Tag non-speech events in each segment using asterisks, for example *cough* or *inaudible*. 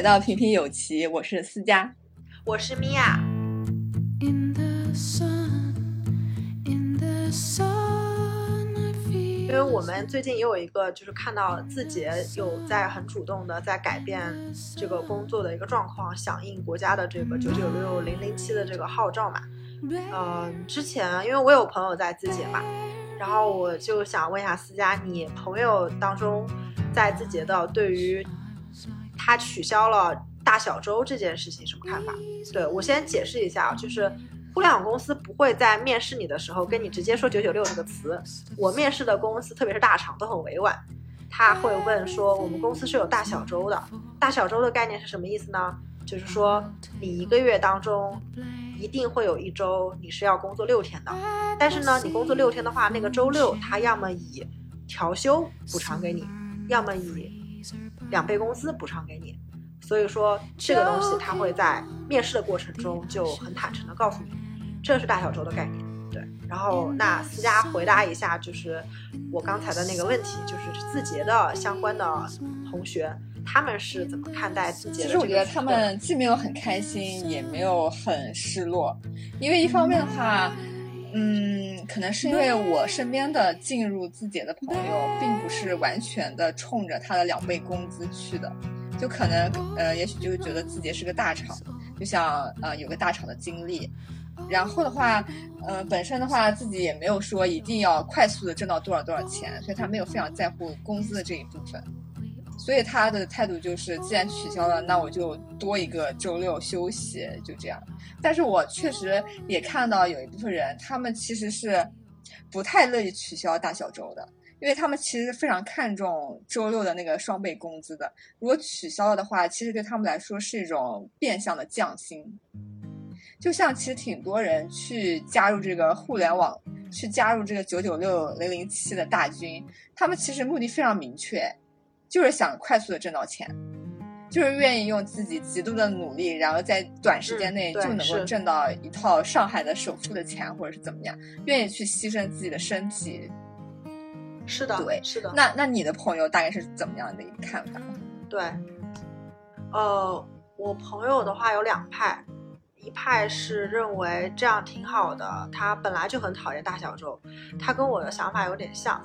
回到平平有奇，我是思佳，我是米娅。因为我们最近也有一个，就是看到字节有在很主动的在改变这个工作的一个状况，响应国家的这个九九六零零七的这个号召嘛。嗯，之前因为我有朋友在字节嘛，然后我就想问一下思佳，你朋友当中在字节的对于他取消了大小周这件事情什么看法？对我先解释一下啊，就是。互联网公司不会在面试你的时候跟你直接说“九九六”这个词。我面试的公司，特别是大厂，都很委婉。他会问说：“我们公司是有大小周的。大小周的概念是什么意思呢？就是说你一个月当中一定会有一周你是要工作六天的。但是呢，你工作六天的话，那个周六他要么以调休补偿给你，要么以两倍工资补偿给你。所以说这个东西他会在面试的过程中就很坦诚的告诉你。”这是大小周的概念，对。然后那思佳回答一下，就是我刚才的那个问题，就是字节的相关的同学，他们是怎么看待字节？其实我觉得他们既没有很开心，也没有很失落，因为一方面的话，嗯，可能是因为我身边的进入字节的朋友，并不是完全的冲着他的两倍工资去的，就可能呃，也许就是觉得字节是个大厂，就想呃有个大厂的经历。然后的话，呃，本身的话自己也没有说一定要快速的挣到多少多少钱，所以他没有非常在乎工资的这一部分，所以他的态度就是，既然取消了，那我就多一个周六休息，就这样。但是我确实也看到有一部分人，他们其实是不太乐意取消大小周的，因为他们其实非常看重周六的那个双倍工资的。如果取消了的话，其实对他们来说是一种变相的降薪。就像其实挺多人去加入这个互联网，去加入这个九九六零零七的大军，他们其实目的非常明确，就是想快速的挣到钱，就是愿意用自己极度的努力，然后在短时间内就能够挣到一套上海的首付的钱，或者是怎么样，愿意去牺牲自己的身体。是的，对，是的。那那你的朋友大概是怎么样的一个看法？对，呃，我朋友的话有两派。一派是认为这样挺好的，他本来就很讨厌大小周，他跟我的想法有点像，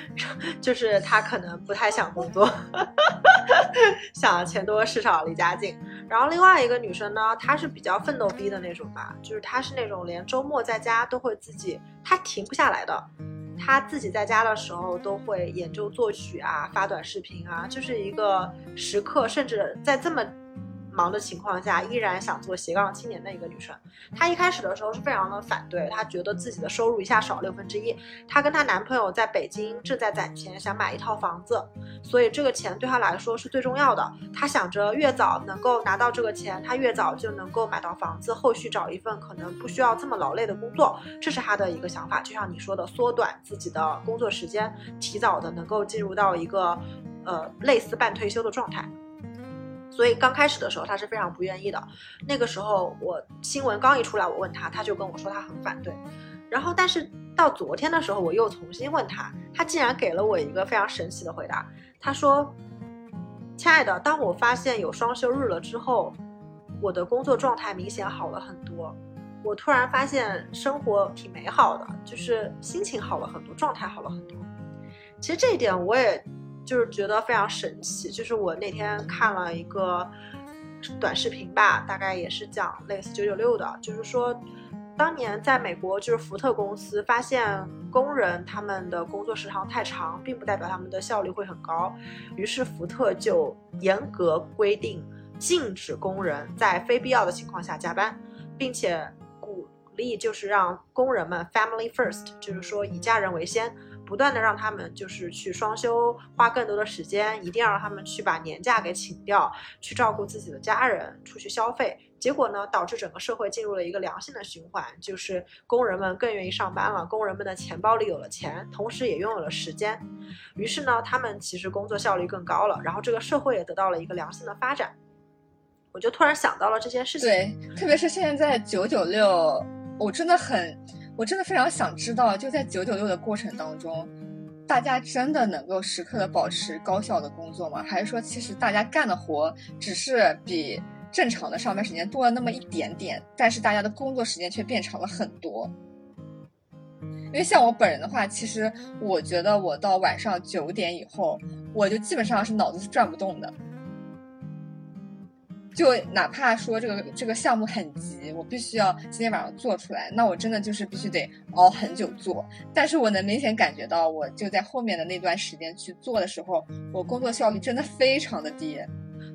*laughs* 就是他可能不太想工作，*laughs* 想钱多事少离家近。然后另外一个女生呢，她是比较奋斗逼的那种吧，就是她是那种连周末在家都会自己，她停不下来的，她自己在家的时候都会研究作曲啊，发短视频啊，就是一个时刻，甚至在这么。忙的情况下，依然想做斜杠青年的一个女生。她一开始的时候是非常的反对，她觉得自己的收入一下少六分之一。她跟她男朋友在北京正在攒钱，想买一套房子，所以这个钱对她来说是最重要的。她想着越早能够拿到这个钱，她越早就能够买到房子，后续找一份可能不需要这么劳累的工作。这是她的一个想法。就像你说的，缩短自己的工作时间，提早的能够进入到一个呃类似半退休的状态。所以刚开始的时候，他是非常不愿意的。那个时候，我新闻刚一出来，我问他，他就跟我说他很反对。然后，但是到昨天的时候，我又重新问他，他竟然给了我一个非常神奇的回答。他说：“亲爱的，当我发现有双休日了之后，我的工作状态明显好了很多。我突然发现生活挺美好的，就是心情好了很多，状态好了很多。其实这一点我也。”就是觉得非常神奇，就是我那天看了一个短视频吧，大概也是讲类似九九六的，就是说，当年在美国，就是福特公司发现工人他们的工作时长太长，并不代表他们的效率会很高，于是福特就严格规定，禁止工人在非必要的情况下加班，并且鼓励就是让工人们 family first，就是说以家人为先。不断的让他们就是去双休，花更多的时间，一定要让他们去把年假给请掉，去照顾自己的家人，出去消费。结果呢，导致整个社会进入了一个良性的循环，就是工人们更愿意上班了，工人们的钱包里有了钱，同时也拥有了时间。于是呢，他们其实工作效率更高了，然后这个社会也得到了一个良性的发展。我就突然想到了这件事情。对，特别是现在九九六，我真的很。我真的非常想知道，就在九九六的过程当中，大家真的能够时刻的保持高效的工作吗？还是说，其实大家干的活只是比正常的上班时间多了那么一点点，但是大家的工作时间却变长了很多？因为像我本人的话，其实我觉得我到晚上九点以后，我就基本上是脑子是转不动的。就哪怕说这个这个项目很急，我必须要今天晚上做出来，那我真的就是必须得熬很久做。但是我能明显感觉到，我就在后面的那段时间去做的时候，我工作效率真的非常的低。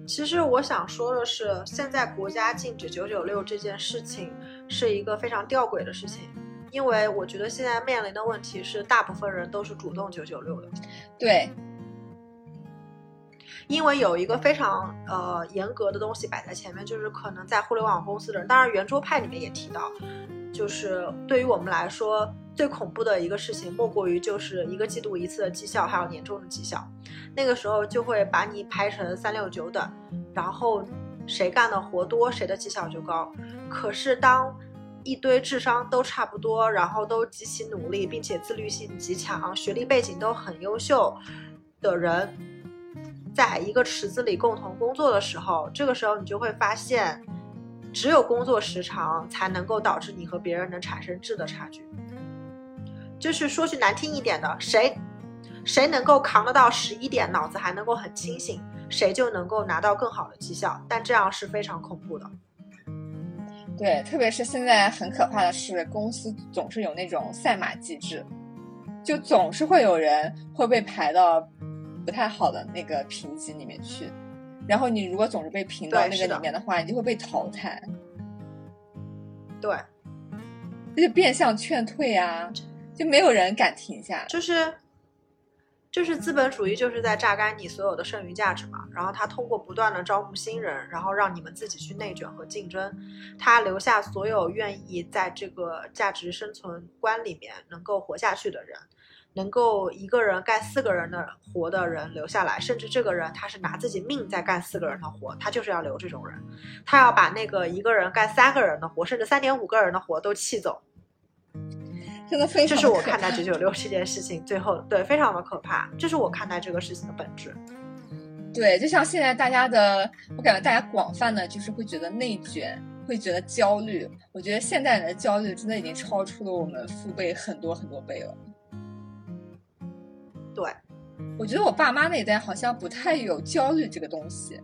其实我想说的是，现在国家禁止九九六这件事情是一个非常吊诡的事情，因为我觉得现在面临的问题是，大部分人都是主动九九六的。对。因为有一个非常呃严格的东西摆在前面，就是可能在互联网公司的人，当然圆桌派里面也提到，就是对于我们来说最恐怖的一个事情，莫过于就是一个季度一次的绩效，还有年终的绩效，那个时候就会把你排成三六九等，然后谁干的活多，谁的绩效就高。可是当一堆智商都差不多，然后都极其努力，并且自律性极强，学历背景都很优秀的人。在一个池子里共同工作的时候，这个时候你就会发现，只有工作时长才能够导致你和别人能产生质的差距。就是说句难听一点的，谁谁能够扛得到十一点，脑子还能够很清醒，谁就能够拿到更好的绩效。但这样是非常恐怖的。对，特别是现在很可怕的是，公司总是有那种赛马机制，就总是会有人会被排到。不太好的那个评级里面去，然后你如果总是被评到那个里面的话，你就会被淘汰。对，那就变相劝退啊，就没有人敢停下。就是，就是资本主义就是在榨干你所有的剩余价值嘛。然后他通过不断的招募新人，然后让你们自己去内卷和竞争，他留下所有愿意在这个价值生存观里面能够活下去的人。能够一个人干四个人的活的人留下来，甚至这个人他是拿自己命在干四个人的活，他就是要留这种人，他要把那个一个人干三个人的活，甚至三点五个人的活都气走，真的非常。这是我看待九九六这件事情最后对非常的可怕，这是我看待这个事情的本质。对，就像现在大家的，我感觉大家广泛的就是会觉得内卷，会觉得焦虑。我觉得现代人的焦虑真的已经超出了我们父辈很多很多倍了。对，我觉得我爸妈那一代好像不太有焦虑这个东西，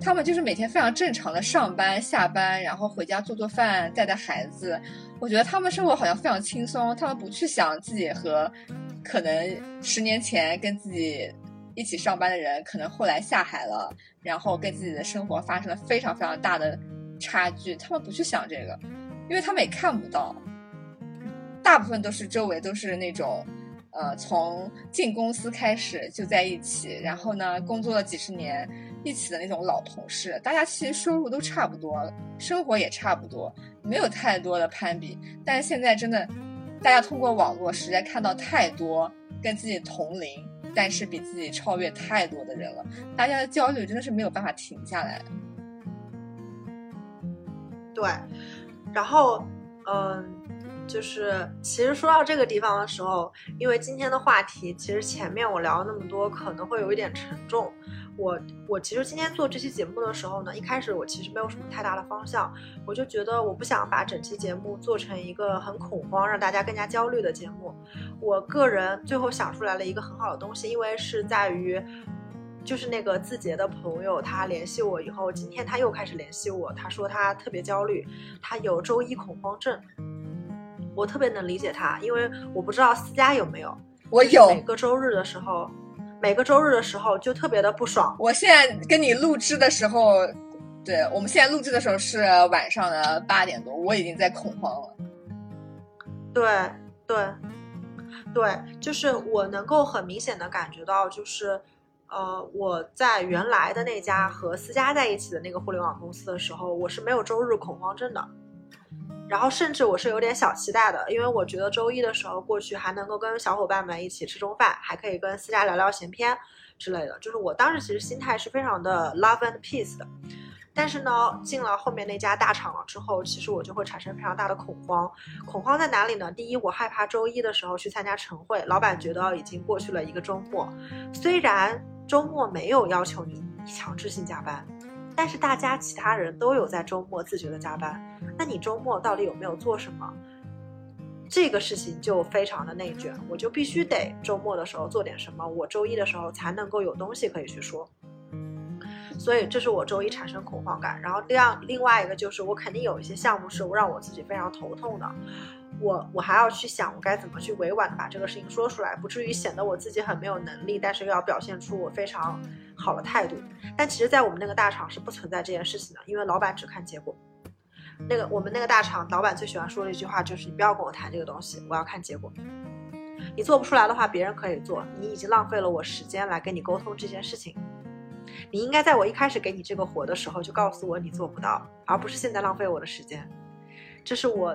他们就是每天非常正常的上班下班，然后回家做做饭带带孩子。我觉得他们生活好像非常轻松，他们不去想自己和可能十年前跟自己一起上班的人，可能后来下海了，然后跟自己的生活发生了非常非常大的差距。他们不去想这个，因为他们也看不到，大部分都是周围都是那种。呃，从进公司开始就在一起，然后呢，工作了几十年一起的那种老同事，大家其实收入都差不多，生活也差不多，没有太多的攀比。但是现在真的，大家通过网络实在看到太多跟自己同龄，但是比自己超越太多的人了，大家的焦虑真的是没有办法停下来。对，然后，嗯。就是，其实说到这个地方的时候，因为今天的话题，其实前面我聊了那么多，可能会有一点沉重。我我其实今天做这期节目的时候呢，一开始我其实没有什么太大的方向，我就觉得我不想把整期节目做成一个很恐慌，让大家更加焦虑的节目。我个人最后想出来了一个很好的东西，因为是在于，就是那个字节的朋友，他联系我以后，今天他又开始联系我，他说他特别焦虑，他有周一恐慌症。我特别能理解他，因为我不知道思佳有没有。我有。每个周日的时候，每个周日的时候就特别的不爽。我现在跟你录制的时候，对我们现在录制的时候是晚上的八点多，我已经在恐慌了。对对对，就是我能够很明显的感觉到，就是呃，我在原来的那家和思佳在一起的那个互联网公司的时候，我是没有周日恐慌症的。然后甚至我是有点小期待的，因为我觉得周一的时候过去还能够跟小伙伴们一起吃中饭，还可以跟思佳聊聊闲篇之类的。就是我当时其实心态是非常的 love and peace 的。但是呢，进了后面那家大厂了之后，其实我就会产生非常大的恐慌。恐慌在哪里呢？第一，我害怕周一的时候去参加晨会，老板觉得已经过去了一个周末，虽然周末没有要求你强制性加班，但是大家其他人都有在周末自觉的加班，那你周末到底有没有做什么？这个事情就非常的内卷，我就必须得周末的时候做点什么，我周一的时候才能够有东西可以去说。所以这是我周一产生恐慌感，然后另另外一个就是我肯定有一些项目是让我自己非常头痛的，我我还要去想我该怎么去委婉的把这个事情说出来，不至于显得我自己很没有能力，但是又要表现出我非常好的态度。但其实，在我们那个大厂是不存在这件事情的，因为老板只看结果。那个我们那个大厂老板最喜欢说的一句话就是：“你不要跟我谈这个东西，我要看结果。你做不出来的话，别人可以做，你已经浪费了我时间来跟你沟通这件事情。”你应该在我一开始给你这个活的时候就告诉我你做不到，而不是现在浪费我的时间。这是我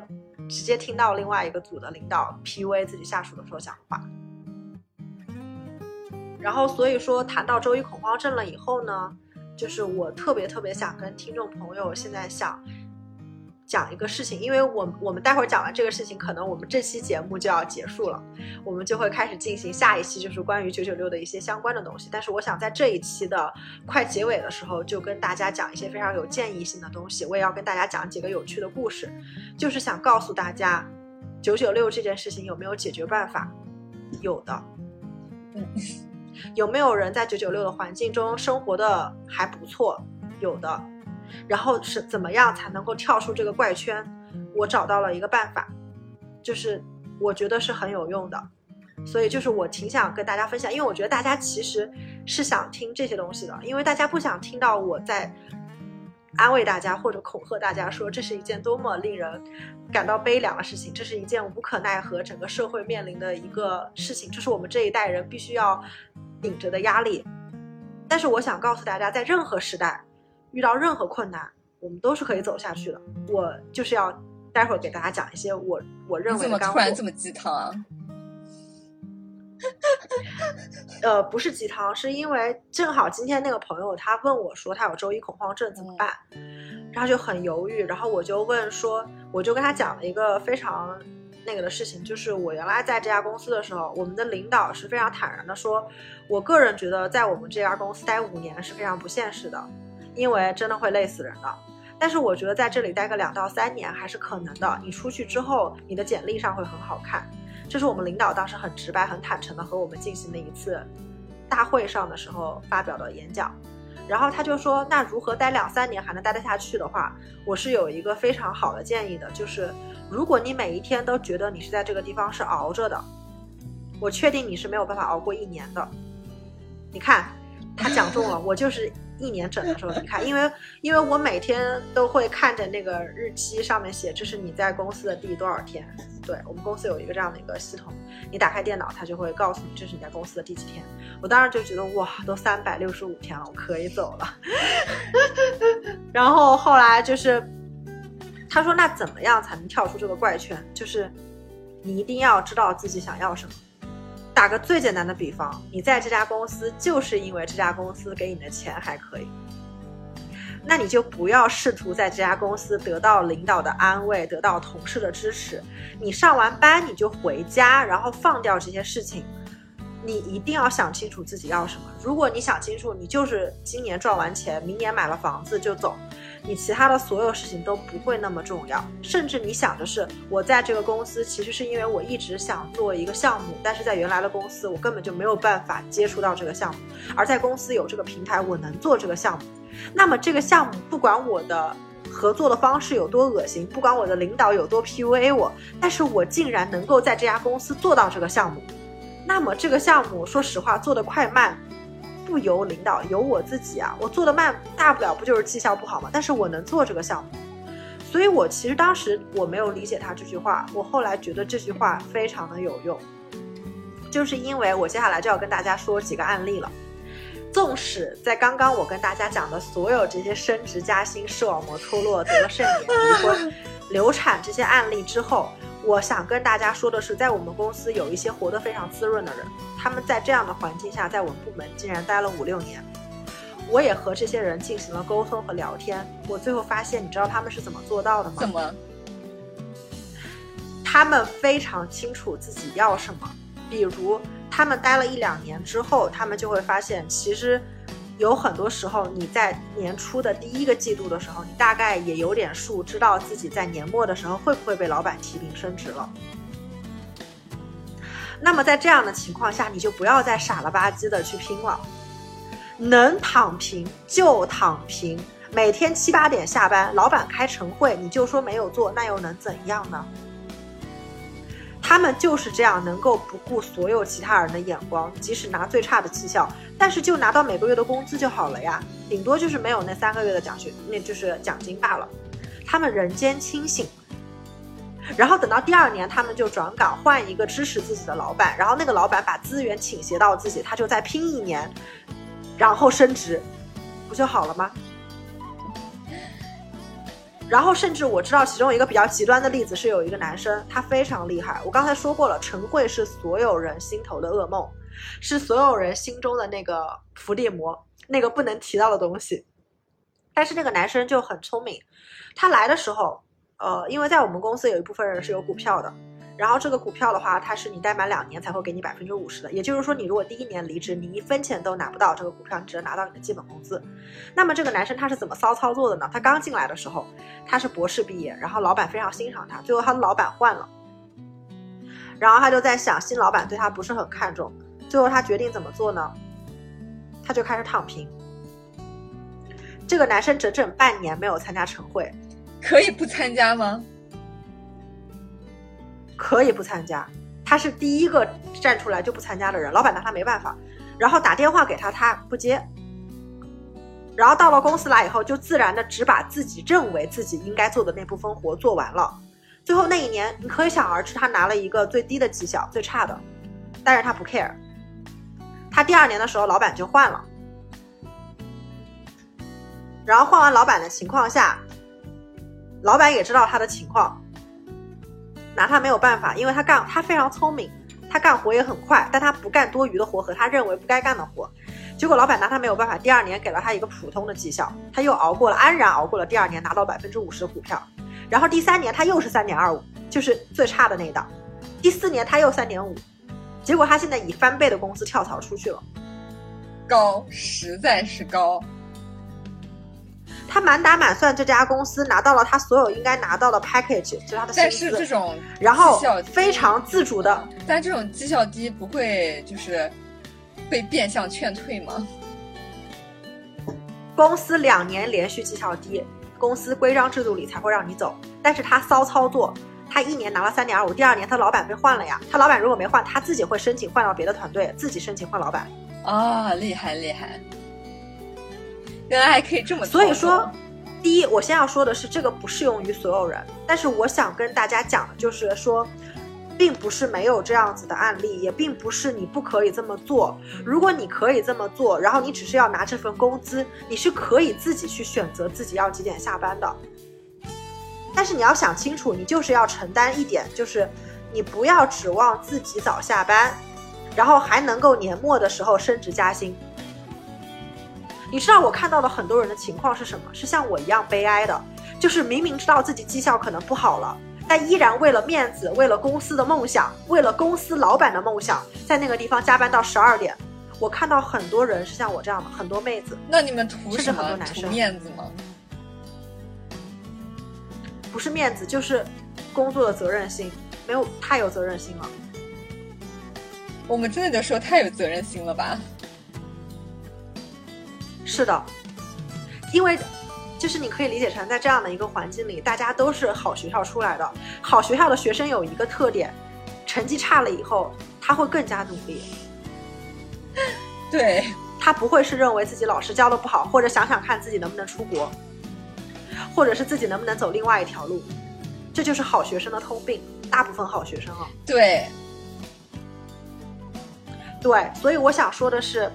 直接听到另外一个组的领导 PUA 自己下属的时候讲的话。然后，所以说谈到周一恐慌症了以后呢，就是我特别特别想跟听众朋友现在想。讲一个事情，因为我我们待会儿讲完这个事情，可能我们这期节目就要结束了，我们就会开始进行下一期，就是关于九九六的一些相关的东西。但是我想在这一期的快结尾的时候，就跟大家讲一些非常有建议性的东西。我也要跟大家讲几个有趣的故事，就是想告诉大家，九九六这件事情有没有解决办法？有的。嗯，有没有人在九九六的环境中生活的还不错？有的。然后是怎么样才能够跳出这个怪圈？我找到了一个办法，就是我觉得是很有用的，所以就是我挺想跟大家分享，因为我觉得大家其实是想听这些东西的，因为大家不想听到我在安慰大家或者恐吓大家说这是一件多么令人感到悲凉的事情，这是一件无可奈何整个社会面临的一个事情，这是我们这一代人必须要顶着的压力。但是我想告诉大家，在任何时代。遇到任何困难，我们都是可以走下去的。我就是要待会儿给大家讲一些我我认为的干货。怎么突然这么鸡汤啊？*laughs* 呃，不是鸡汤，是因为正好今天那个朋友他问我说他有周一恐慌症怎么办，然后就很犹豫，然后我就问说，我就跟他讲了一个非常那个的事情，就是我原来在这家公司的时候，我们的领导是非常坦然的说，我个人觉得在我们这家公司待五年是非常不现实的。因为真的会累死人的，但是我觉得在这里待个两到三年还是可能的。你出去之后，你的简历上会很好看。这是我们领导当时很直白、很坦诚的和我们进行的一次大会上的时候发表的演讲。然后他就说：“那如何待两三年还能待得下去的话，我是有一个非常好的建议的，就是如果你每一天都觉得你是在这个地方是熬着的，我确定你是没有办法熬过一年的。你看，他讲中了，我就是。”一年整的时候离开，因为因为我每天都会看着那个日期上面写这是你在公司的第多少天。对我们公司有一个这样的一个系统，你打开电脑，它就会告诉你这是你在公司的第几天。我当时就觉得哇，都三百六十五天了，我可以走了。*laughs* 然后后来就是他说，那怎么样才能跳出这个怪圈？就是你一定要知道自己想要什么。打个最简单的比方，你在这家公司就是因为这家公司给你的钱还可以，那你就不要试图在这家公司得到领导的安慰，得到同事的支持。你上完班你就回家，然后放掉这些事情。你一定要想清楚自己要什么。如果你想清楚，你就是今年赚完钱，明年买了房子就走。你其他的所有事情都不会那么重要，甚至你想的是，我在这个公司其实是因为我一直想做一个项目，但是在原来的公司我根本就没有办法接触到这个项目，而在公司有这个平台，我能做这个项目。那么这个项目不管我的合作的方式有多恶心，不管我的领导有多 PUA 我，但是我竟然能够在这家公司做到这个项目，那么这个项目说实话做的快慢。不由领导，由我自己啊！我做的慢，大不了不就是绩效不好吗？但是我能做这个项目，所以我其实当时我没有理解他这句话，我后来觉得这句话非常的有用，就是因为我接下来就要跟大家说几个案例了。纵使在刚刚我跟大家讲的所有这些升职加薪、视网膜脱落、得了肾炎、离婚、流产这些案例之后。我想跟大家说的是，在我们公司有一些活得非常滋润的人，他们在这样的环境下，在我们部门竟然待了五六年。我也和这些人进行了沟通和聊天。我最后发现，你知道他们是怎么做到的吗？怎么？他们非常清楚自己要什么。比如，他们待了一两年之后，他们就会发现，其实有很多时候，你在年初的第一个季度的时候，你大概也有点数，知道自己在年末的时候会不会被老板提名升职了。那么在这样的情况下，你就不要再傻了吧唧的去拼了，能躺平就躺平，每天七八点下班，老板开晨会，你就说没有做，那又能怎样呢？他们就是这样，能够不顾所有其他人的眼光，即使拿最差的绩效，但是就拿到每个月的工资就好了呀，顶多就是没有那三个月的奖学，那就是奖金罢了。他们人间清醒，然后等到第二年，他们就转岗，换一个支持自己的老板，然后那个老板把资源倾斜到自己，他就再拼一年，然后升职，不就好了吗？然后甚至我知道其中一个比较极端的例子是有一个男生，他非常厉害。我刚才说过了，陈慧是所有人心头的噩梦，是所有人心中的那个伏地魔，那个不能提到的东西。但是那个男生就很聪明，他来的时候，呃，因为在我们公司有一部分人是有股票的。然后这个股票的话，它是你待满两年才会给你百分之五十的，也就是说，你如果第一年离职，你一分钱都拿不到这个股票，你只能拿到你的基本工资。那么这个男生他是怎么骚操作的呢？他刚进来的时候，他是博士毕业，然后老板非常欣赏他，最后他的老板换了，然后他就在想，新老板对他不是很看重，最后他决定怎么做呢？他就开始躺平。这个男生整整半年没有参加晨会，可以不参加吗？可以不参加，他是第一个站出来就不参加的人，老板拿他没办法，然后打电话给他，他不接，然后到了公司来以后，就自然的只把自己认为自己应该做的那部分活做完了，最后那一年，你可想而知，他拿了一个最低的绩效，最差的，但是他不 care，他第二年的时候，老板就换了，然后换完老板的情况下，老板也知道他的情况。拿他没有办法，因为他干他非常聪明，他干活也很快，但他不干多余的活和他认为不该干的活，结果老板拿他没有办法。第二年给了他一个普通的绩效，他又熬过了，安然熬过了第二年，拿到百分之五十的股票。然后第三年他又是三点二五，就是最差的那一档。第四年他又三点五，结果他现在以翻倍的工资跳槽出去了，高，实在是高。他满打满算，这家公司拿到了他所有应该拿到的 package，就是他的薪资。但是这种然后非常自主的，但这种绩效低不会就是被变相劝退吗？公司两年连续绩效低，公司规章制度里才会让你走。但是他骚操作，他一年拿了三点二五，第二年他老板被换了呀。他老板如果没换，他自己会申请换到别的团队，自己申请换老板。啊，厉害厉害！原来还可以这么，所以说，第一，我先要说的是，这个不适用于所有人。但是我想跟大家讲的就是说，并不是没有这样子的案例，也并不是你不可以这么做。如果你可以这么做，然后你只是要拿这份工资，你是可以自己去选择自己要几点下班的。但是你要想清楚，你就是要承担一点，就是你不要指望自己早下班，然后还能够年末的时候升职加薪。你知道我看到的很多人的情况是什么？是像我一样悲哀的，就是明明知道自己绩效可能不好了，但依然为了面子，为了公司的梦想，为了公司老板的梦想，在那个地方加班到十二点。我看到很多人是像我这样的，很多妹子。那你们图什么？图面子吗？不是面子，就是工作的责任心，没有太有责任心了。我们真的就说太有责任心了吧？是的，因为就是你可以理解成在这样的一个环境里，大家都是好学校出来的。好学校的学生有一个特点，成绩差了以后他会更加努力。*laughs* 对他不会是认为自己老师教的不好，或者想想看自己能不能出国，或者是自己能不能走另外一条路。这就是好学生的通病，大部分好学生啊。对，对，所以我想说的是。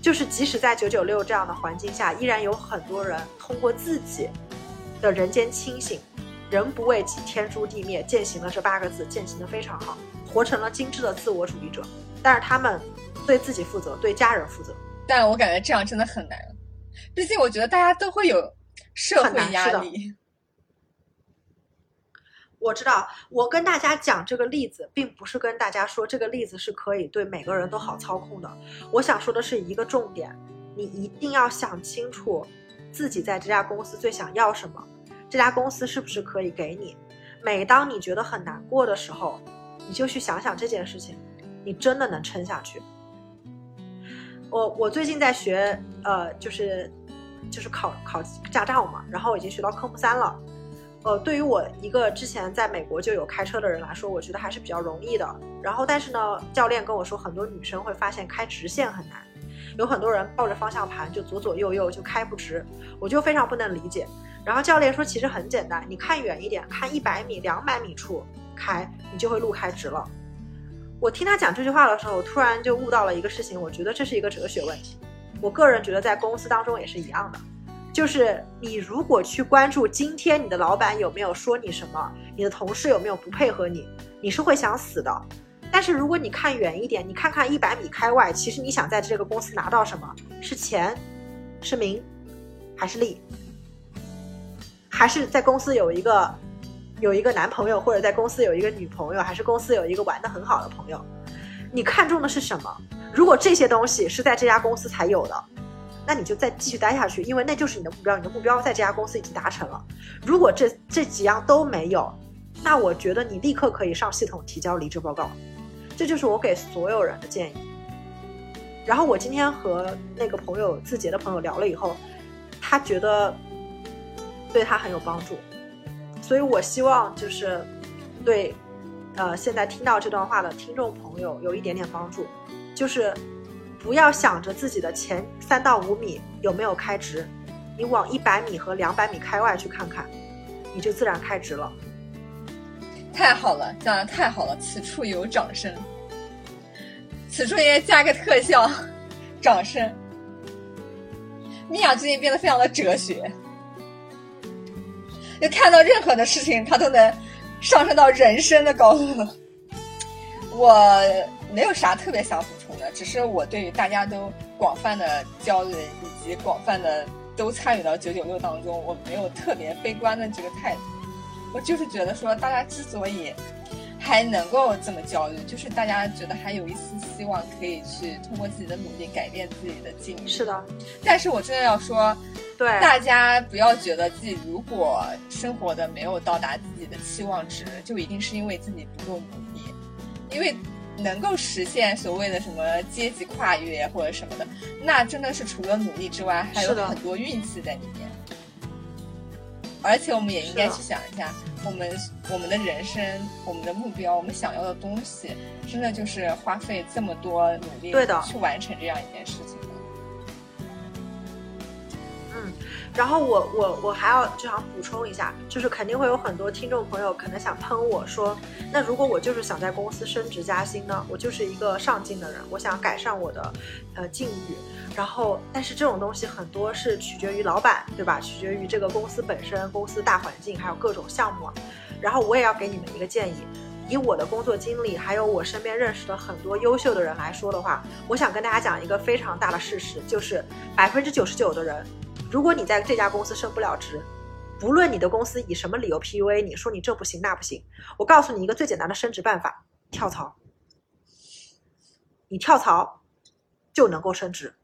就是即使在九九六这样的环境下，依然有很多人通过自己的人间清醒，人不为己，天诛地灭，践行了这八个字，践行的非常好，活成了精致的自我主义者。但是他们对自己负责，对家人负责，但我感觉这样真的很难，毕竟我觉得大家都会有社会压力。我知道，我跟大家讲这个例子，并不是跟大家说这个例子是可以对每个人都好操控的。我想说的是一个重点，你一定要想清楚自己在这家公司最想要什么，这家公司是不是可以给你。每当你觉得很难过的时候，你就去想想这件事情，你真的能撑下去。我我最近在学，呃，就是就是考考驾照嘛，然后已经学到科目三了。呃，对于我一个之前在美国就有开车的人来说，我觉得还是比较容易的。然后，但是呢，教练跟我说，很多女生会发现开直线很难，有很多人抱着方向盘就左左右右就开不直，我就非常不能理解。然后教练说，其实很简单，你看远一点，看一百米、两百米处开，你就会路开直了。我听他讲这句话的时候，我突然就悟到了一个事情，我觉得这是一个哲学问题。我个人觉得在公司当中也是一样的。就是你如果去关注今天你的老板有没有说你什么，你的同事有没有不配合你，你是会想死的。但是如果你看远一点，你看看一百米开外，其实你想在这个公司拿到什么？是钱，是名，还是利？还是在公司有一个有一个男朋友，或者在公司有一个女朋友，还是公司有一个玩的很好的朋友？你看中的是什么？如果这些东西是在这家公司才有的。那你就再继续待下去，因为那就是你的目标，你的目标在这家公司已经达成了。如果这这几样都没有，那我觉得你立刻可以上系统提交离职报告。这就是我给所有人的建议。然后我今天和那个朋友字节的朋友聊了以后，他觉得对他很有帮助，所以我希望就是对呃现在听到这段话的听众朋友有一点点帮助，就是。不要想着自己的前三到五米有没有开直，你往一百米和两百米开外去看看，你就自然开直了。太好了，讲的太好了，此处有掌声。此处应该加个特效，掌声。米娅最近变得非常的哲学，就看到任何的事情，她都能上升到人生的高度。我没有啥特别想补充的，只是我对于大家都广泛的焦虑以及广泛的都参与到九九六当中，我没有特别悲观的这个态度。我就是觉得说，大家之所以还能够这么焦虑，就是大家觉得还有一丝希望可以去通过自己的努力改变自己的境遇。是的，但是我真的要说，对大家不要觉得自己如果生活的没有到达自己的期望值，就一定是因为自己不够努力。因为能够实现所谓的什么阶级跨越或者什么的，那真的是除了努力之外，还有很多运气在里面。而且我们也应该去想一下，我们我们的人生、我们的目标、我们想要的东西，真的就是花费这么多努力去完成这样一件事情。然后我我我还要就想补充一下，就是肯定会有很多听众朋友可能想喷我说，那如果我就是想在公司升职加薪呢？我就是一个上进的人，我想改善我的呃境遇。然后，但是这种东西很多是取决于老板，对吧？取决于这个公司本身、公司大环境，还有各种项目。然后我也要给你们一个建议，以我的工作经历，还有我身边认识的很多优秀的人来说的话，我想跟大家讲一个非常大的事实，就是百分之九十九的人。如果你在这家公司升不了职，不论你的公司以什么理由 PUA 你说你这不行那不行，我告诉你一个最简单的升职办法：跳槽。你跳槽就能够升职。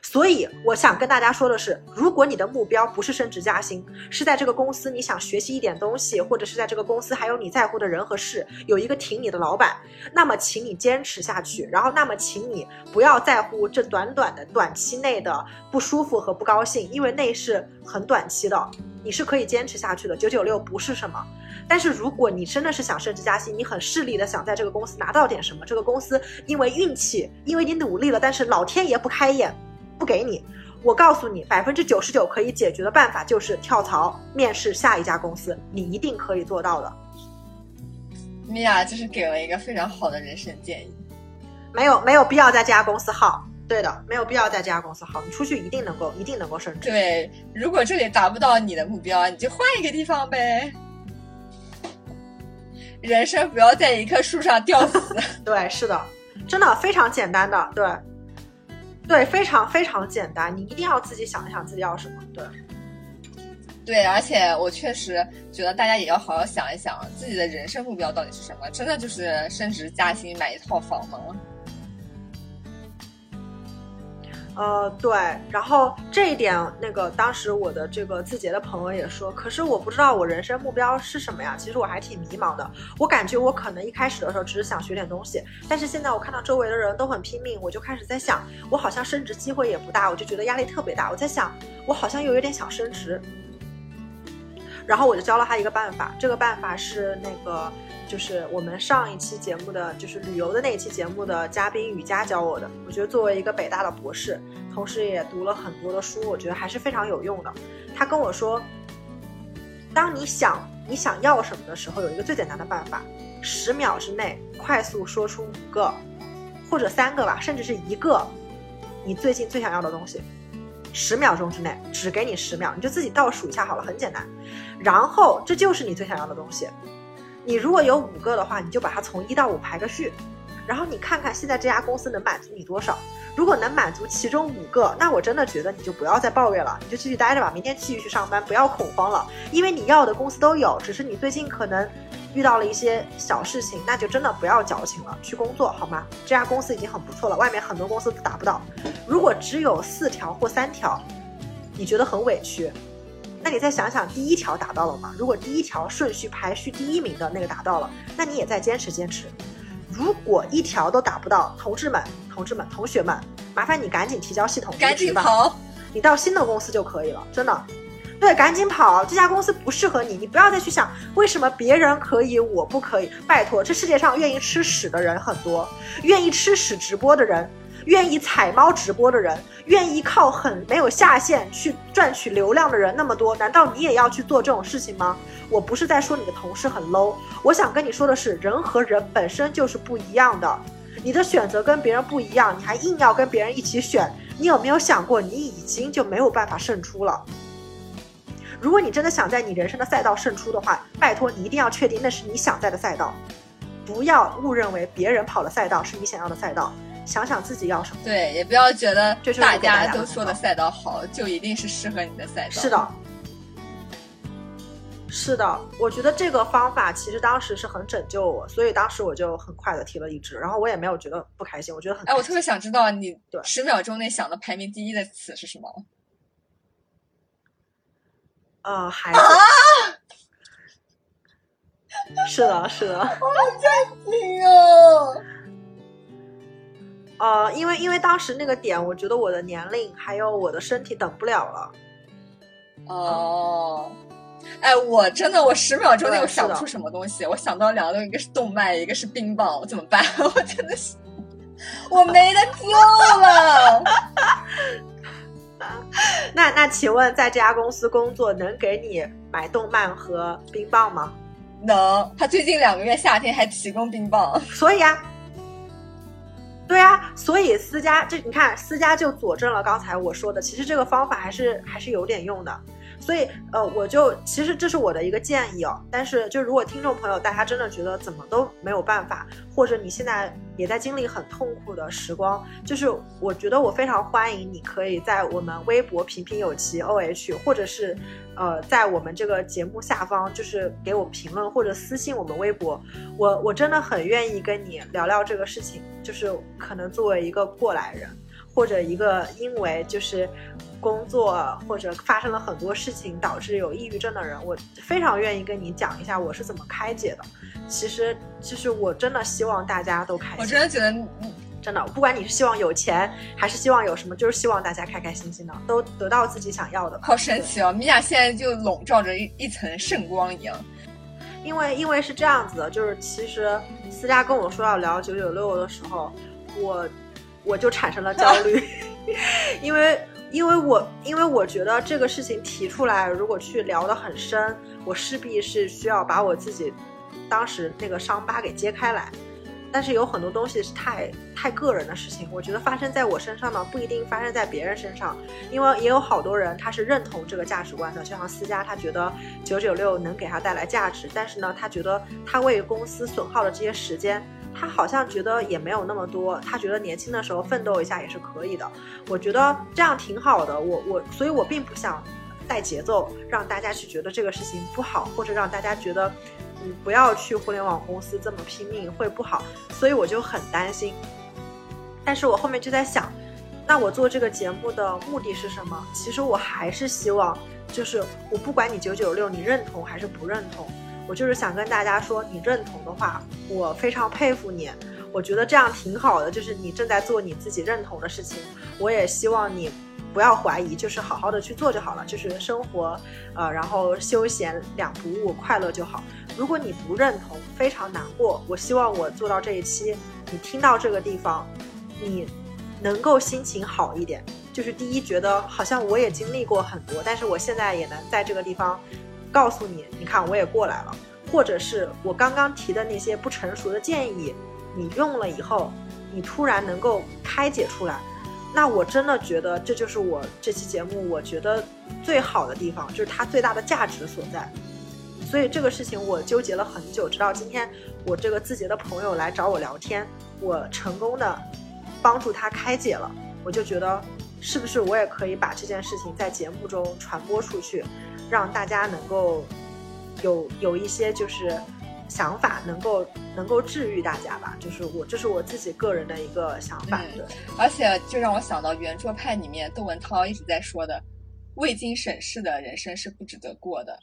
所以我想跟大家说的是，如果你的目标不是升职加薪，是在这个公司你想学习一点东西，或者是在这个公司还有你在乎的人和事，有一个挺你的老板，那么请你坚持下去。然后，那么请你不要在乎这短短的短期内的不舒服和不高兴，因为那是很短期的，你是可以坚持下去的。九九六不是什么，但是如果你真的是想升职加薪，你很势利的想在这个公司拿到点什么，这个公司因为运气，因为你努力了，但是老天爷不开眼。不给你，我告诉你，百分之九十九可以解决的办法就是跳槽，面试下一家公司，你一定可以做到的。米娅就是给了一个非常好的人生建议，没有没有必要在这家公司耗，对的，没有必要在这家公司耗，你出去一定能够，一定能够升职。对，如果这里达不到你的目标，你就换一个地方呗。人生不要在一棵树上吊死。*laughs* 对，是的，真的非常简单的，对。对，非常非常简单，你一定要自己想一想自己要什么。对，对，而且我确实觉得大家也要好好想一想自己的人生目标到底是什么，真的就是升职加薪买一套房吗？呃，对，然后这一点，那个当时我的这个字节的朋友也说，可是我不知道我人生目标是什么呀。其实我还挺迷茫的，我感觉我可能一开始的时候只是想学点东西，但是现在我看到周围的人都很拼命，我就开始在想，我好像升职机会也不大，我就觉得压力特别大。我在想，我好像又有点想升职，然后我就教了他一个办法，这个办法是那个。就是我们上一期节目的，就是旅游的那一期节目的嘉宾雨佳教我的。我觉得作为一个北大的博士，同时也读了很多的书，我觉得还是非常有用的。他跟我说，当你想你想要什么的时候，有一个最简单的办法，十秒之内快速说出五个或者三个吧，甚至是一个你最近最想要的东西。十秒钟之内，只给你十秒，你就自己倒数一下好了，很简单。然后这就是你最想要的东西。你如果有五个的话，你就把它从一到五排个序，然后你看看现在这家公司能满足你多少。如果能满足其中五个，那我真的觉得你就不要再抱怨了，你就继续待着吧，明天继续去上班，不要恐慌了，因为你要的公司都有，只是你最近可能遇到了一些小事情，那就真的不要矫情了，去工作好吗？这家公司已经很不错了，外面很多公司都达不到。如果只有四条或三条，你觉得很委屈。那你再想想，第一条达到了吗？如果第一条顺序排序第一名的那个达到了，那你也再坚持坚持。如果一条都打不到，同志们、同志们、同学们，麻烦你赶紧提交系统赶紧跑，你到新的公司就可以了，真的。对，赶紧跑，这家公司不适合你，你不要再去想为什么别人可以我不可以。拜托，这世界上愿意吃屎的人很多，愿意吃屎直播的人。愿意踩猫直播的人，愿意靠很没有下限去赚取流量的人那么多，难道你也要去做这种事情吗？我不是在说你的同事很 low，我想跟你说的是，人和人本身就是不一样的，你的选择跟别人不一样，你还硬要跟别人一起选，你有没有想过，你已经就没有办法胜出了？如果你真的想在你人生的赛道胜出的话，拜托你一定要确定那是你想在的赛道，不要误认为别人跑的赛道是你想要的赛道。想想自己要什么，对，也不要觉得大家都说的赛道好，就一定是适合你的赛道。是的，是的，我觉得这个方法其实当时是很拯救我，所以当时我就很快的提了离职，然后我也没有觉得不开心，我觉得很。哎，我特别想知道你十秒钟内想的排名第一的词是什么？呃，孩子。是的，是的。*laughs* 好震惊哦！呃，因为因为当时那个点，我觉得我的年龄还有我的身体等不了了。哦，哎，我真的，我十秒钟内我想不出什么东西，我想到两个一个是动漫，一个是冰棒，我怎么办？*laughs* 我真的是，我没得救了。*laughs* 那那，请问在这家公司工作能给你买动漫和冰棒吗？能，他最近两个月夏天还提供冰棒，所以啊。对啊，所以思佳这你看，思佳就佐证了刚才我说的，其实这个方法还是还是有点用的。所以呃，我就其实这是我的一个建议哦。但是就如果听众朋友大家真的觉得怎么都没有办法，或者你现在也在经历很痛苦的时光，就是我觉得我非常欢迎你可以在我们微博平平有奇 O H，或者是。呃，在我们这个节目下方，就是给我评论或者私信我们微博，我我真的很愿意跟你聊聊这个事情。就是可能作为一个过来人，或者一个因为就是工作或者发生了很多事情导致有抑郁症的人，我非常愿意跟你讲一下我是怎么开解的。其实，其实我真的希望大家都开心。我真的觉得。真的，不管你是希望有钱，还是希望有什么，就是希望大家开开心心的，都得到自己想要的。好神奇哦，米娅现在就笼罩着一一层圣光一样。因为，因为是这样子的，就是其实思佳跟我说要聊九九六的时候，我我就产生了焦虑，*laughs* 因为，因为我，因为我觉得这个事情提出来，如果去聊得很深，我势必是需要把我自己当时那个伤疤给揭开来。但是有很多东西是太太个人的事情，我觉得发生在我身上呢，不一定发生在别人身上，因为也有好多人他是认同这个价值观的，就像思佳，他觉得九九六能给他带来价值，但是呢，他觉得他为公司损耗的这些时间，他好像觉得也没有那么多，他觉得年轻的时候奋斗一下也是可以的。我觉得这样挺好的，我我，所以我并不想带节奏，让大家去觉得这个事情不好，或者让大家觉得，嗯，不要去互联网公司这么拼命会不好，所以我就很担心。但是我后面就在想，那我做这个节目的目的是什么？其实我还是希望，就是我不管你九九六，你认同还是不认同。我就是想跟大家说，你认同的话，我非常佩服你。我觉得这样挺好的，就是你正在做你自己认同的事情。我也希望你不要怀疑，就是好好的去做就好了，就是生活，呃，然后休闲两不误，快乐就好。如果你不认同，非常难过。我希望我做到这一期，你听到这个地方，你能够心情好一点。就是第一，觉得好像我也经历过很多，但是我现在也能在这个地方。告诉你，你看我也过来了，或者是我刚刚提的那些不成熟的建议，你用了以后，你突然能够开解出来，那我真的觉得这就是我这期节目我觉得最好的地方，就是它最大的价值所在。所以这个事情我纠结了很久，直到今天我这个字节的朋友来找我聊天，我成功的帮助他开解了，我就觉得是不是我也可以把这件事情在节目中传播出去。让大家能够有有一些就是想法，能够能够治愈大家吧。就是我这是我自己个人的一个想法。对，而且就让我想到圆桌派里面窦文涛一直在说的，未经审视的人生是不值得过的。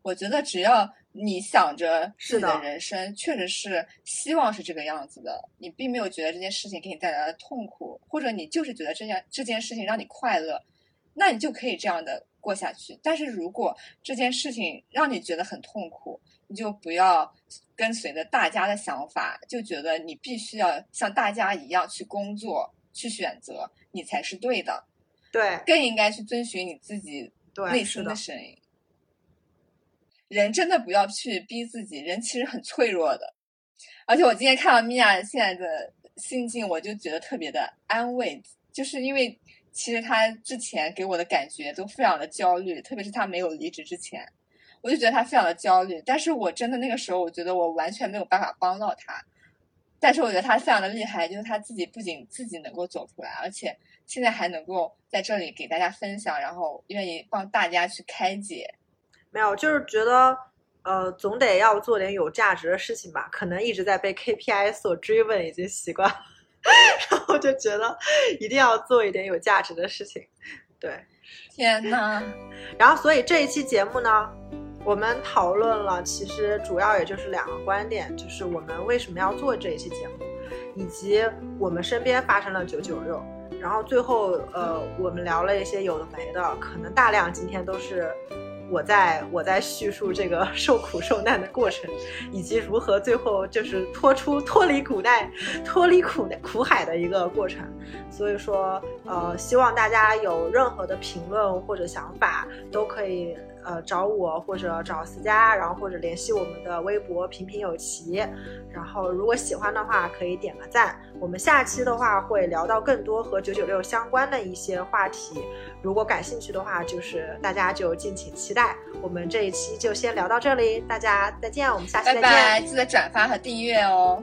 我觉得只要你想着自己的人生确实是希望是这个样子的，你并没有觉得这件事情给你带来的痛苦，或者你就是觉得这件这件事情让你快乐，那你就可以这样的。过下去，但是如果这件事情让你觉得很痛苦，你就不要跟随着大家的想法，就觉得你必须要像大家一样去工作、去选择，你才是对的。对，更应该去遵循你自己内心的声音。人真的不要去逼自己，人其实很脆弱的。而且我今天看到米娅现在的心境，我就觉得特别的安慰，就是因为。其实他之前给我的感觉都非常的焦虑，特别是他没有离职之前，我就觉得他非常的焦虑。但是我真的那个时候，我觉得我完全没有办法帮到他。但是我觉得他非常的厉害，就是他自己不仅自己能够走出来，而且现在还能够在这里给大家分享，然后愿意帮大家去开解。没有，就是觉得呃，总得要做点有价值的事情吧。可能一直在被 KPI 所追问，已经习惯了。*laughs* 然后就觉得一定要做一点有价值的事情，对，天呐，*laughs* 然后所以这一期节目呢，我们讨论了，其实主要也就是两个观点，就是我们为什么要做这一期节目，以及我们身边发生了九九六，然后最后呃，我们聊了一些有的没的，可能大量今天都是。我在我在叙述这个 *laughs* 受苦受难的过程，以及如何最后就是脱出脱离苦难、脱离苦苦海的一个过程。所以说，呃，希望大家有任何的评论或者想法，都可以呃找我或者找思佳，然后或者联系我们的微博“平平有奇”。然后如果喜欢的话，可以点个赞。我们下期的话会聊到更多和九九六相关的一些话题。如果感兴趣的话，就是大家就敬请期待。我们这一期就先聊到这里，大家再见，我们下期再见。记得转发和订阅哦。